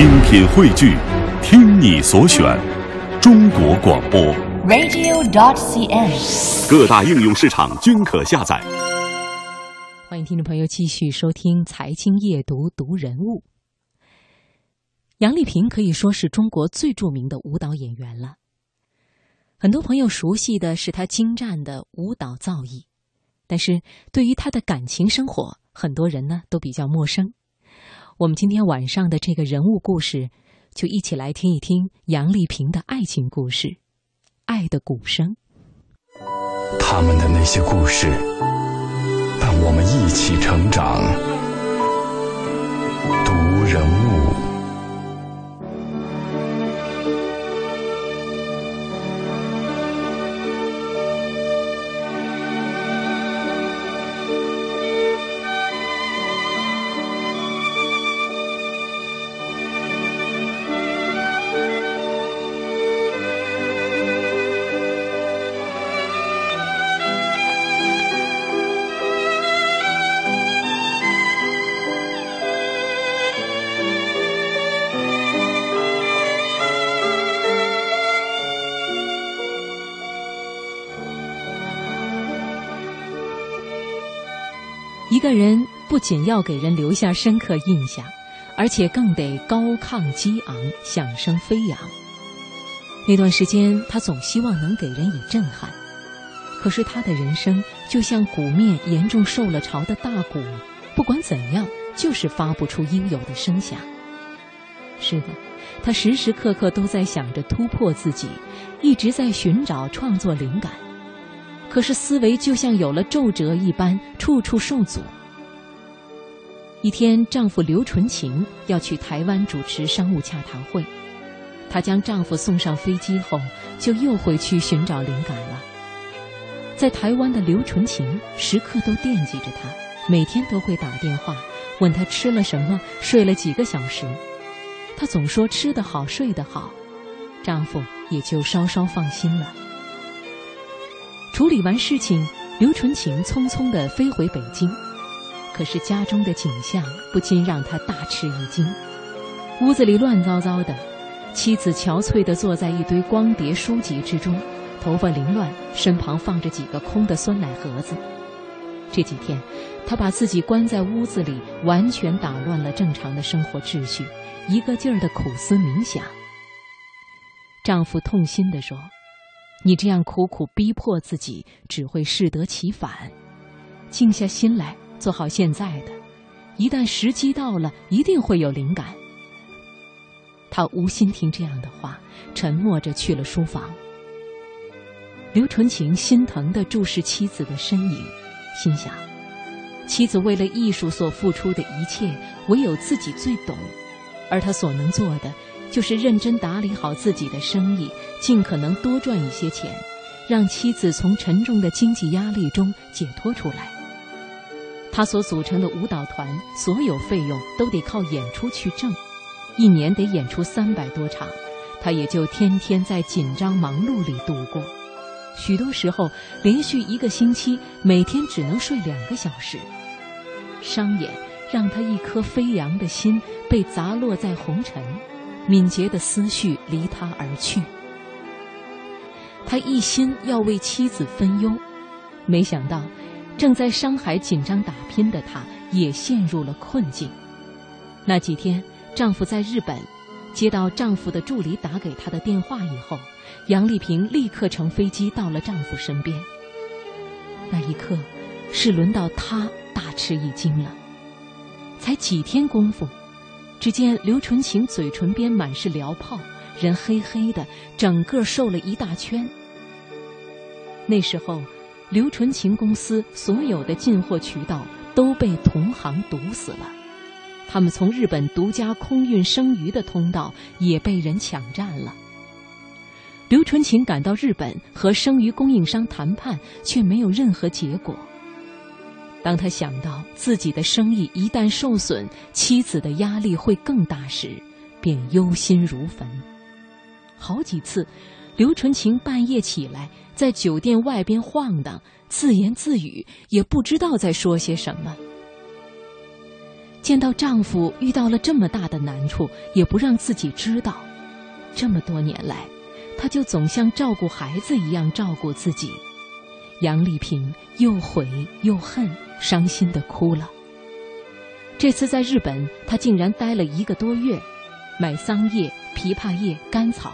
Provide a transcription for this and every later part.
精品汇聚，听你所选，中国广播。radio.dot.cn，。各大应用市场均可下载。欢迎听众朋友继续收听《财经夜读》读人物。杨丽萍可以说是中国最著名的舞蹈演员了。很多朋友熟悉的是她精湛的舞蹈造诣，但是对于她的感情生活，很多人呢都比较陌生。我们今天晚上的这个人物故事，就一起来听一听杨丽萍的爱情故事，《爱的鼓声》。他们的那些故事，伴我们一起成长。读人物。一个人不仅要给人留下深刻印象，而且更得高亢激昂、响声飞扬。那段时间，他总希望能给人以震撼，可是他的人生就像鼓面严重受了潮的大鼓，不管怎样，就是发不出应有的声响。是的，他时时刻刻都在想着突破自己，一直在寻找创作灵感。可是思维就像有了皱褶一般，处处受阻。一天，丈夫刘纯情要去台湾主持商务洽谈会，她将丈夫送上飞机后，就又回去寻找灵感了。在台湾的刘纯情时刻都惦记着他，每天都会打电话问他吃了什么，睡了几个小时。她总说吃得好，睡得好，丈夫也就稍稍放心了。处理完事情，刘纯琴匆匆地飞回北京。可是家中的景象不禁让她大吃一惊。屋子里乱糟糟的，妻子憔悴地坐在一堆光碟书籍之中，头发凌乱，身旁放着几个空的酸奶盒子。这几天，她把自己关在屋子里，完全打乱了正常的生活秩序，一个劲儿地苦思冥想。丈夫痛心地说。你这样苦苦逼迫自己，只会适得其反。静下心来，做好现在的，一旦时机到了，一定会有灵感。他无心听这样的话，沉默着去了书房。刘纯情心疼地注视妻子的身影，心想：妻子为了艺术所付出的一切，唯有自己最懂，而他所能做的。就是认真打理好自己的生意，尽可能多赚一些钱，让妻子从沉重的经济压力中解脱出来。他所组成的舞蹈团，所有费用都得靠演出去挣，一年得演出三百多场，他也就天天在紧张忙碌里度过。许多时候，连续一个星期，每天只能睡两个小时。商演让他一颗飞扬的心被砸落在红尘。敏捷的思绪离他而去，他一心要为妻子分忧，没想到正在上海紧张打拼的他也陷入了困境。那几天，丈夫在日本，接到丈夫的助理打给他的电话以后，杨丽萍立刻乘飞机到了丈夫身边。那一刻，是轮到她大吃一惊了。才几天功夫。只见刘纯琴嘴唇边满是燎泡，人黑黑的，整个瘦了一大圈。那时候，刘纯琴公司所有的进货渠道都被同行堵死了，他们从日本独家空运生鱼的通道也被人抢占了。刘纯琴赶到日本和生鱼供应商谈判，却没有任何结果。当他想到自己的生意一旦受损，妻子的压力会更大时，便忧心如焚。好几次，刘纯情半夜起来，在酒店外边晃荡，自言自语，也不知道在说些什么。见到丈夫遇到了这么大的难处，也不让自己知道。这么多年来，她就总像照顾孩子一样照顾自己。杨丽萍又悔又恨，伤心的哭了。这次在日本，她竟然待了一个多月，买桑叶、枇杷叶、甘草，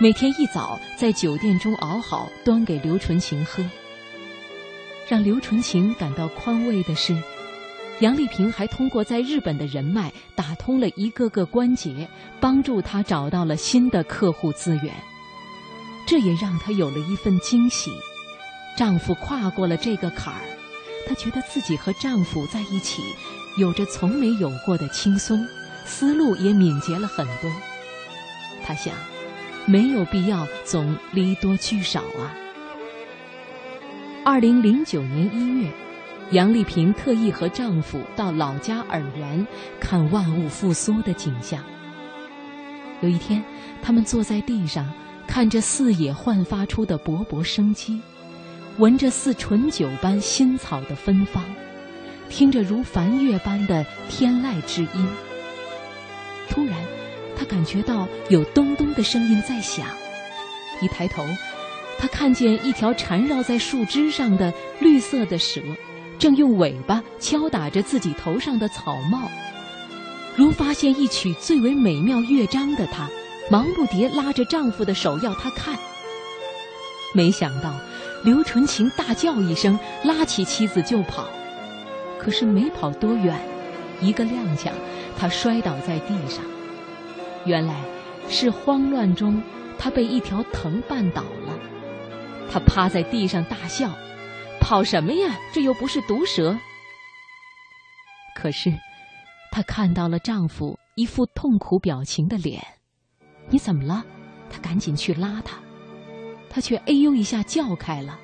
每天一早在酒店中熬好，端给刘纯情喝。让刘纯情感到宽慰的是。杨丽萍还通过在日本的人脉打通了一个个关节，帮助她找到了新的客户资源。这也让她有了一份惊喜。丈夫跨过了这个坎儿，她觉得自己和丈夫在一起，有着从没有过的轻松，思路也敏捷了很多。她想，没有必要总离多聚少啊。二零零九年一月。杨丽萍特意和丈夫到老家洱源看万物复苏的景象。有一天，他们坐在地上，看着四野焕发出的勃勃生机，闻着似醇酒般新草的芬芳，听着如梵乐般的天籁之音。突然，他感觉到有咚咚的声音在响，一抬头，他看见一条缠绕在树枝上的绿色的蛇。正用尾巴敲打着自己头上的草帽，如发现一曲最为美妙乐章的她，忙不迭拉着丈夫的手要他看。没想到，刘纯情大叫一声，拉起妻子就跑。可是没跑多远，一个踉跄，她摔倒在地上。原来，是慌乱中，她被一条藤绊倒了。她趴在地上大笑。跑什么呀？这又不是毒蛇。可是，她看到了丈夫一副痛苦表情的脸。你怎么了？她赶紧去拉他，他却哎呦一下叫开了。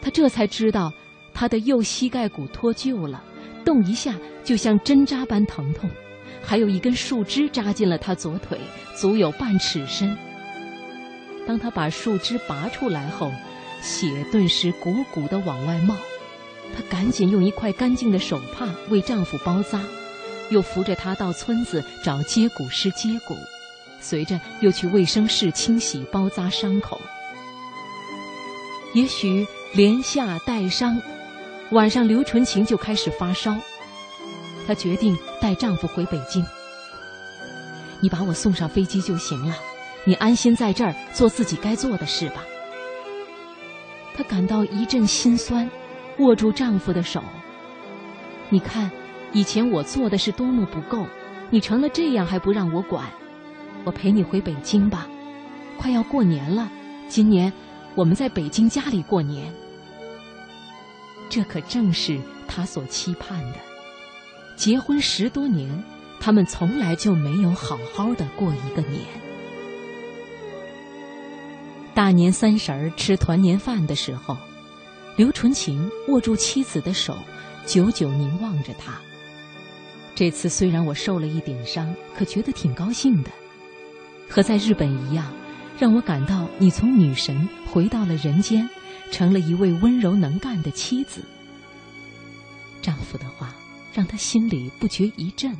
她这才知道，她的右膝盖骨脱臼了，动一下就像针扎般疼痛，还有一根树枝扎进了她左腿，足有半尺深。当她把树枝拔出来后，血顿时鼓鼓的往外冒，她赶紧用一块干净的手帕为丈夫包扎，又扶着他到村子找接骨师接骨，随着又去卫生室清洗包扎伤口。也许连下带伤，晚上刘纯晴就开始发烧，她决定带丈夫回北京。你把我送上飞机就行了，你安心在这儿做自己该做的事吧。她感到一阵心酸，握住丈夫的手。你看，以前我做的是多么不够，你成了这样还不让我管。我陪你回北京吧，快要过年了，今年我们在北京家里过年。这可正是他所期盼的。结婚十多年，他们从来就没有好好的过一个年。大年三十儿吃团年饭的时候，刘纯琴握住妻子的手，久久凝望着她。这次虽然我受了一点伤，可觉得挺高兴的，和在日本一样，让我感到你从女神回到了人间，成了一位温柔能干的妻子。丈夫的话让她心里不觉一震。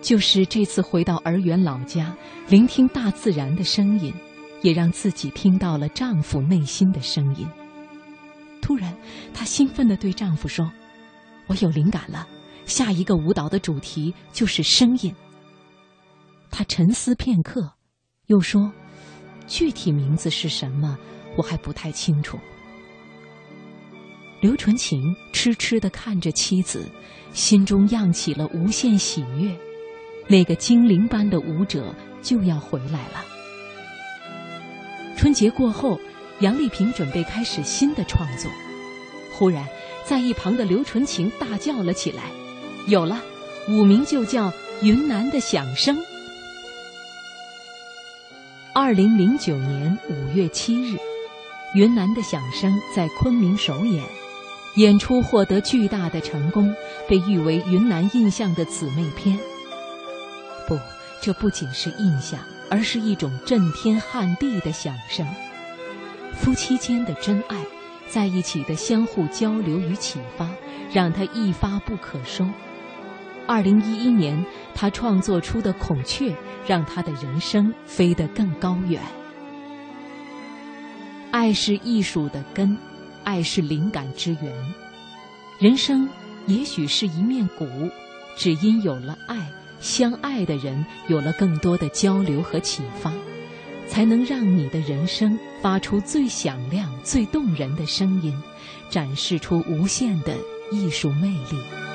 就是这次回到儿园老家，聆听大自然的声音。也让自己听到了丈夫内心的声音。突然，她兴奋地对丈夫说：“我有灵感了，下一个舞蹈的主题就是声音。”她沉思片刻，又说：“具体名字是什么，我还不太清楚。”刘纯情痴痴地看着妻子，心中漾起了无限喜悦。那个精灵般的舞者就要回来了。春节过后，杨丽萍准备开始新的创作。忽然，在一旁的刘纯情大叫了起来：“有了，舞名就叫《云南的响声》。”二零零九年五月七日，《云南的响声》在昆明首演，演出获得巨大的成功，被誉为云南印象的姊妹篇。不，这不仅是印象。而是一种震天撼地的响声，夫妻间的真爱，在一起的相互交流与启发，让他一发不可收。二零一一年，他创作出的《孔雀》让他的人生飞得更高远。爱是艺术的根，爱是灵感之源。人生也许是一面鼓，只因有了爱，相爱的人有了更多的交流和启发，才能让你的人生发出最响亮、最动人的声音，展示出无限的艺术魅力。